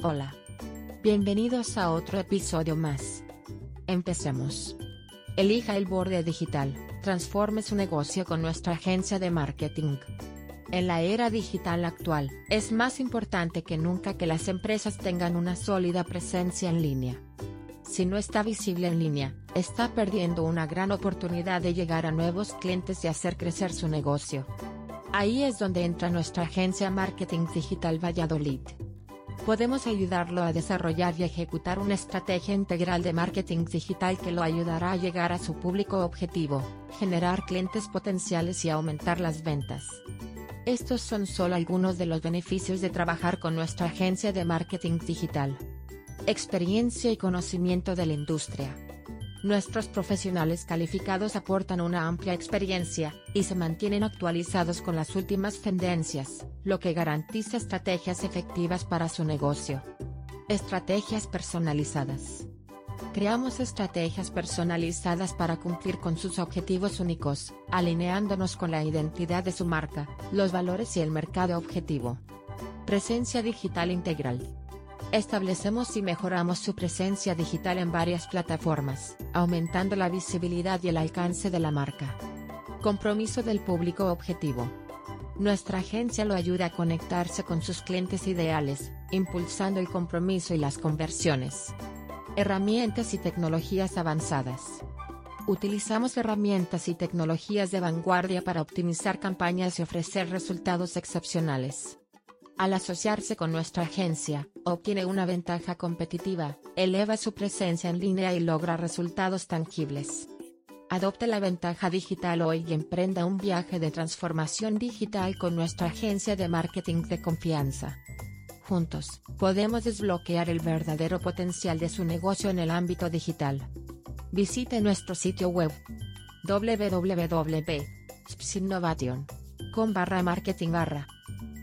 Hola. Bienvenidos a otro episodio más. Empecemos. Elija el borde digital, transforme su negocio con nuestra agencia de marketing. En la era digital actual, es más importante que nunca que las empresas tengan una sólida presencia en línea. Si no está visible en línea, está perdiendo una gran oportunidad de llegar a nuevos clientes y hacer crecer su negocio. Ahí es donde entra nuestra agencia Marketing Digital Valladolid. Podemos ayudarlo a desarrollar y ejecutar una estrategia integral de marketing digital que lo ayudará a llegar a su público objetivo, generar clientes potenciales y aumentar las ventas. Estos son solo algunos de los beneficios de trabajar con nuestra agencia de marketing digital. Experiencia y conocimiento de la industria. Nuestros profesionales calificados aportan una amplia experiencia, y se mantienen actualizados con las últimas tendencias, lo que garantiza estrategias efectivas para su negocio. Estrategias personalizadas. Creamos estrategias personalizadas para cumplir con sus objetivos únicos, alineándonos con la identidad de su marca, los valores y el mercado objetivo. Presencia digital integral. Establecemos y mejoramos su presencia digital en varias plataformas, aumentando la visibilidad y el alcance de la marca. Compromiso del público objetivo. Nuestra agencia lo ayuda a conectarse con sus clientes ideales, impulsando el compromiso y las conversiones. Herramientas y tecnologías avanzadas. Utilizamos herramientas y tecnologías de vanguardia para optimizar campañas y ofrecer resultados excepcionales. Al asociarse con nuestra agencia, obtiene una ventaja competitiva, eleva su presencia en línea y logra resultados tangibles. Adopte la ventaja digital hoy y emprenda un viaje de transformación digital con nuestra agencia de marketing de confianza. Juntos, podemos desbloquear el verdadero potencial de su negocio en el ámbito digital. Visite nuestro sitio web www.spsinnovation.com barra marketing barra